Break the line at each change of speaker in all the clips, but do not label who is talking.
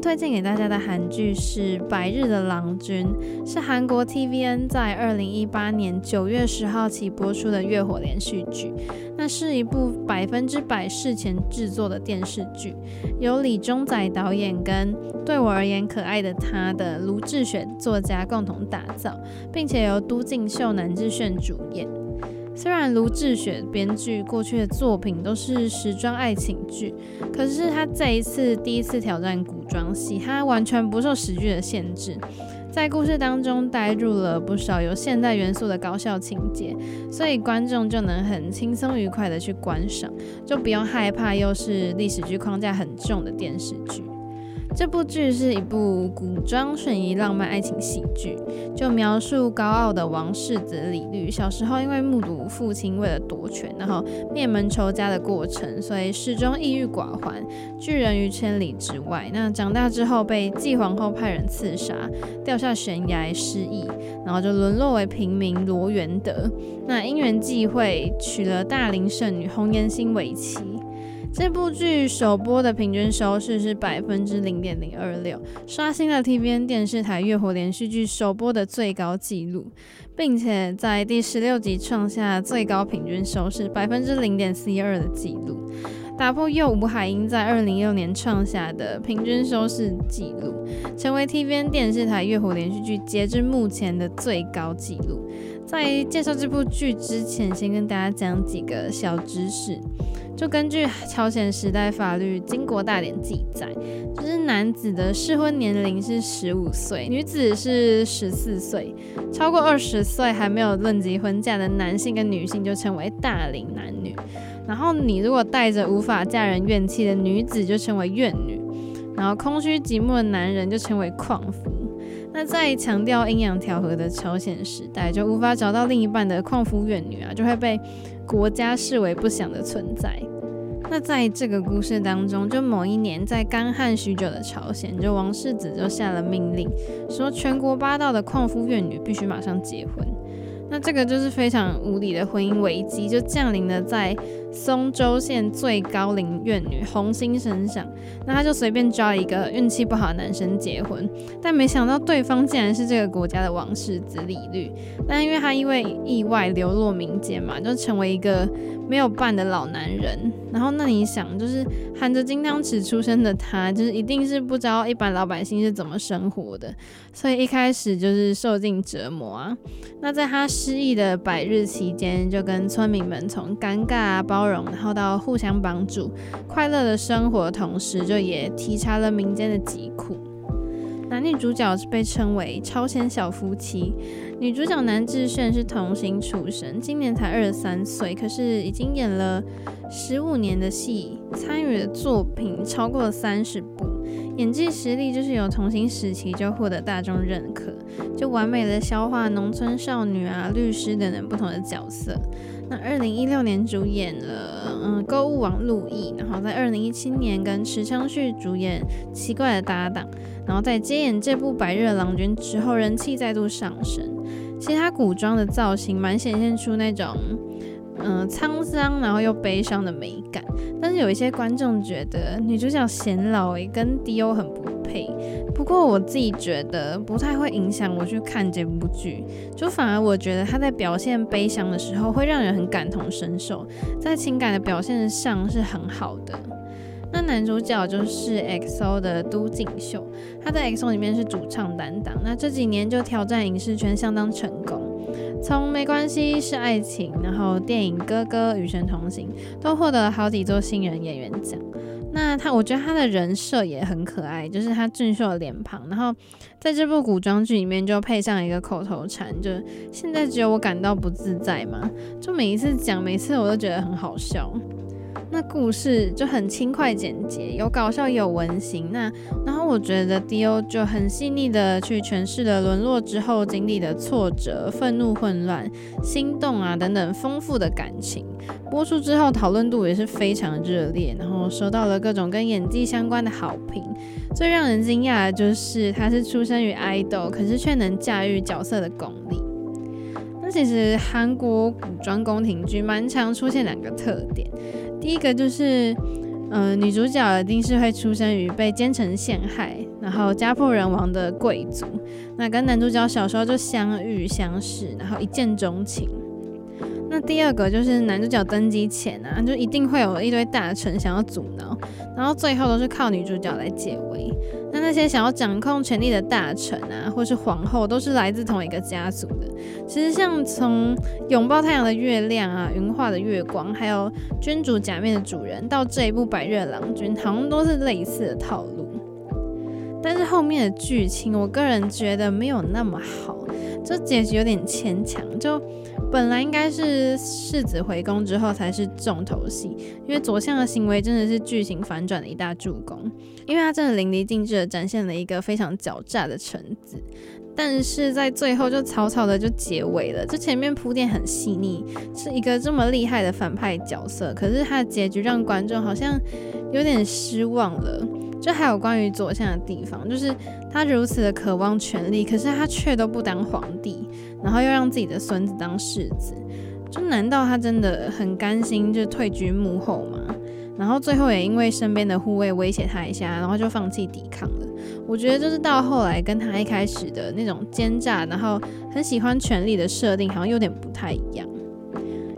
推荐给大家的韩剧是《白日的郎君》，是韩国 TVN 在二零一八年九月十号起播出的月火连续剧。那是一部百分之百事前制作的电视剧，由李钟宰导演跟对我而言可爱的他的卢智选作家共同打造，并且由都敬秀、南智炫主演。虽然卢志雪编剧过去的作品都是时装爱情剧，可是他这一次第一次挑战古装戏，他完全不受时剧的限制，在故事当中带入了不少有现代元素的搞笑情节，所以观众就能很轻松愉快的去观赏，就不用害怕又是历史剧框架很重的电视剧。这部剧是一部古装悬疑浪漫爱情喜剧，就描述高傲的王世子李律小时候因为目睹父亲为了夺权，然后灭门仇家的过程，所以始终郁郁寡欢，拒人于千里之外。那长大之后被继皇后派人刺杀，掉下悬崖失忆，然后就沦落为平民罗元德。那因缘际会娶了大龄剩女红颜心为妻。这部剧首播的平均收视是百分之零点零二六，刷新了 TVN 电视台月火连续剧首播的最高纪录，并且在第十六集创下最高平均收视百分之零点四二的纪录，打破又吴海英在二零一六年创下的平均收视纪录，成为 TVN 电视台月火连续剧截至目前的最高纪录。在介绍这部剧之前，先跟大家讲几个小知识。就根据朝鲜时代法律《金国大典》记载，就是男子的适婚年龄是十五岁，女子是十四岁。超过二十岁还没有论及婚嫁的男性跟女性就称为大龄男女。然后你如果带着无法嫁人怨气的女子就称为怨女。然后空虚寂寞的男人就称为旷夫。那在强调阴阳调和的朝鲜时代，就无法找到另一半的旷夫怨女啊，就会被国家视为不祥的存在。那在这个故事当中，就某一年，在干旱许久的朝鲜，就王世子就下了命令，说全国八道的旷夫怨女必须马上结婚。那这个就是非常无理的婚姻危机，就降临了在松州县最高龄怨女红心身上。那他就随便抓一个运气不好的男生结婚，但没想到对方竟然是这个国家的王世子李律。但因为他因为意外流落民间嘛，就成为一个没有伴的老男人。然后那你想，就是含着金汤匙出生的他，就是一定是不知道一般老百姓是怎么生活的，所以一开始就是受尽折磨啊。那在他失忆的百日期间，就跟村民们从尴尬啊、包容，然后到互相帮助、快乐的生活同时，就也体察了民间的疾苦。男女主角被称为超前小夫妻，女主角南智炫是童星出身，今年才二十三岁，可是已经演了十五年的戏，参与的作品超过三十部，演技实力就是有童星时期就获得大众认可，就完美的消化农村少女啊、律师等等不同的角色。那二零一六年主演了嗯《购物网路易》，然后在二零一七年跟池昌旭主演《奇怪的搭档》。然后在接演这部《白日郎君》之后，人气再度上升。其实他古装的造型蛮显现出那种，嗯、沧桑然后又悲伤的美感。但是有一些观众觉得女主角显老诶，跟迪欧很不配。不过我自己觉得不太会影响我去看这部剧，就反而我觉得他在表现悲伤的时候会让人很感同身受，在情感的表现上是很好的。那男主角就是 XO 的都敬秀，他在 XO 里面是主唱担当。那这几年就挑战影视圈相当成功，从没关系是爱情，然后电影哥哥与神同行都获得了好几座新人演员奖。那他，我觉得他的人设也很可爱，就是他俊秀的脸庞，然后在这部古装剧里面就配上一个口头禅，就现在只有我感到不自在嘛，就每一次讲，每次我都觉得很好笑。那故事就很轻快简洁，有搞笑有温馨。那然后我觉得 D.O 就很细腻的去诠释了沦落之后经历的挫折、愤怒、混乱、心动啊等等丰富的感情。播出之后讨论度也是非常热烈，然后收到了各种跟演技相关的好评。最让人惊讶的就是他是出生于爱豆，可是却能驾驭角色的功力。那其实韩国古装宫廷剧蛮常出现两个特点。第一个就是，嗯、呃，女主角一定是会出生于被奸臣陷害，然后家破人亡的贵族，那跟男主角小时候就相遇相识，然后一见钟情。那第二个就是男主角登基前啊，就一定会有一堆大臣想要阻挠，然后最后都是靠女主角来解围。那那些想要掌控权力的大臣啊，或是皇后，都是来自同一个家族的。其实像从拥抱太阳的月亮啊，云画的月光，还有君主假面的主人，到这一部百日郎君，好像都是类似的套路。但是后面的剧情，我个人觉得没有那么好，就结局有点牵强，就。本来应该是世子回宫之后才是重头戏，因为左相的行为真的是剧情反转的一大助攻，因为他真的淋漓尽致的展现了一个非常狡诈的臣子，但是在最后就草草的就结尾了。这前面铺垫很细腻，是一个这么厉害的反派角色，可是他的结局让观众好像有点失望了。就还有关于左相的地方，就是他如此的渴望权力，可是他却都不当皇帝，然后又让自己的孙子当世子，就难道他真的很甘心就退居幕后吗？然后最后也因为身边的护卫威胁他一下，然后就放弃抵抗了。我觉得就是到后来跟他一开始的那种奸诈，然后很喜欢权力的设定，好像有点不太一样。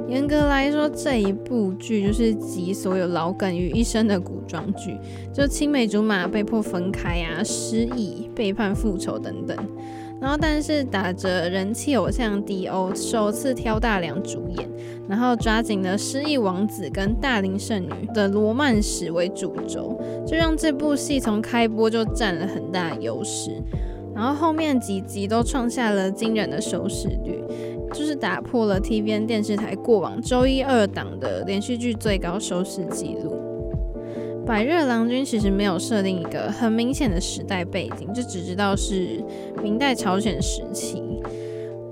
严格来说，这一部剧就是集所有老梗于一身的古装剧，就青梅竹马被迫分开啊，失忆、背叛、复仇等等。然后，但是打着人气偶像 D.O 首次挑大梁主演，然后抓紧了失忆王子跟大龄剩女的罗曼史为主轴，就让这部戏从开播就占了很大优势。然后后面几集都创下了惊人的收视率。就是打破了 TVN 电视台过往周一二档的连续剧最高收视纪录。百日郎君其实没有设定一个很明显的时代背景，就只知道是明代朝鲜时期。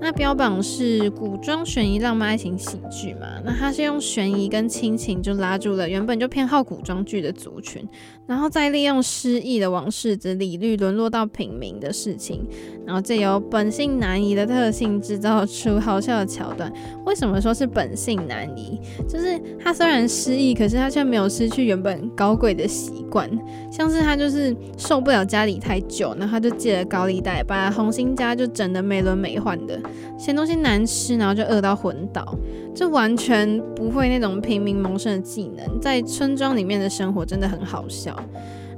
那标榜是古装悬疑浪漫爱情喜剧嘛？那它是用悬疑跟亲情就拉住了原本就偏好古装剧的族群，然后再利用失忆的王世子李律沦落到平民的事情，然后借由本性难移的特性制造出好笑的桥段。为什么说是本性难移？就是他虽然失忆，可是他却没有失去原本高贵的习惯，像是他就是受不了家里太久，然后他就借了高利贷，把红星家就整得美轮美奂的。嫌东西难吃，然后就饿到昏倒，这完全不会那种平民谋生的技能，在村庄里面的生活真的很好笑。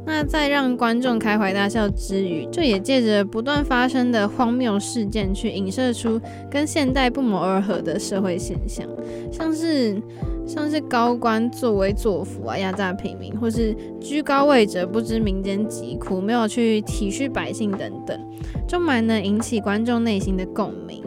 那在让观众开怀大笑之余，就也借着不断发生的荒谬事件去影射出跟现代不谋而合的社会现象，像是像是高官作威作福啊，压榨平民，或是居高位者不知民间疾苦，没有去体恤百姓等等，就蛮能引起观众内心的共鸣。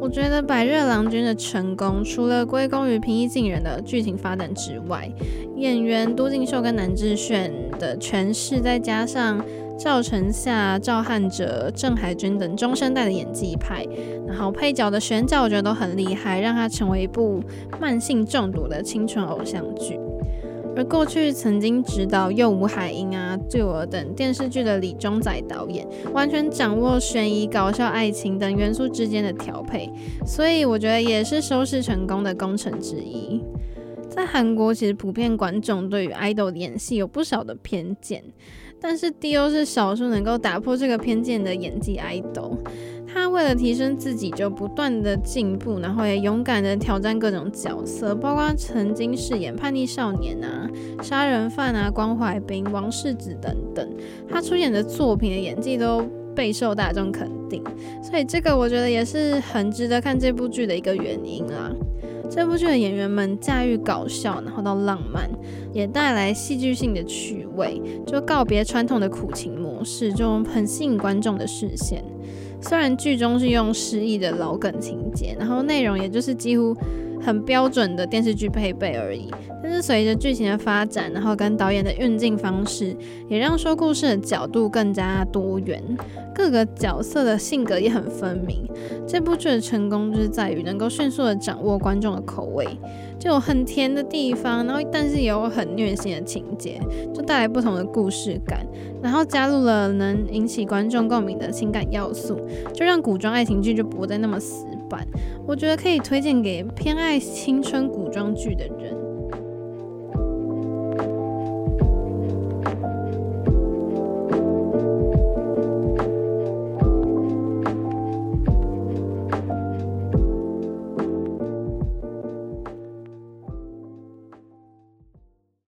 我觉得《百日郎君》的成功，除了归功于平易近人的剧情发展之外，演员都敬秀跟南智炫的诠释，再加上赵成夏、赵汉哲、郑海军等中生代的演技派，然后配角的选角我觉得都很厉害，让它成为一部慢性中毒的青春偶像剧。而过去曾经执导《又吴海英》啊、《对我》等电视剧的李钟载导演，完全掌握悬疑、搞笑、爱情等元素之间的调配，所以我觉得也是收视成功的功臣之一。在韩国，其实普遍观众对于爱豆演戏有不少的偏见，但是 D.O 是少数能够打破这个偏见的演技爱豆。他为了提升自己，就不断的进步，然后也勇敢的挑战各种角色，包括曾经饰演叛逆少年啊、杀人犯啊、关怀兵、王世子等等。他出演的作品的演技都备受大众肯定，所以这个我觉得也是很值得看这部剧的一个原因啦。这部剧的演员们驾驭搞笑，然后到浪漫，也带来戏剧性的趣味，就告别传统的苦情模式，就很吸引观众的视线。虽然剧中是用失忆的老梗情节，然后内容也就是几乎很标准的电视剧配备而已，但是随着剧情的发展，然后跟导演的运镜方式，也让说故事的角度更加多元，各个角色的性格也很分明。这部剧的成功就是在于能够迅速的掌握观众的口味。就有很甜的地方，然后但是也有很虐心的情节，就带来不同的故事感，然后加入了能引起观众共鸣的情感要素，就让古装爱情剧就不再那么死我觉得可以推荐给偏爱青春古装剧的人。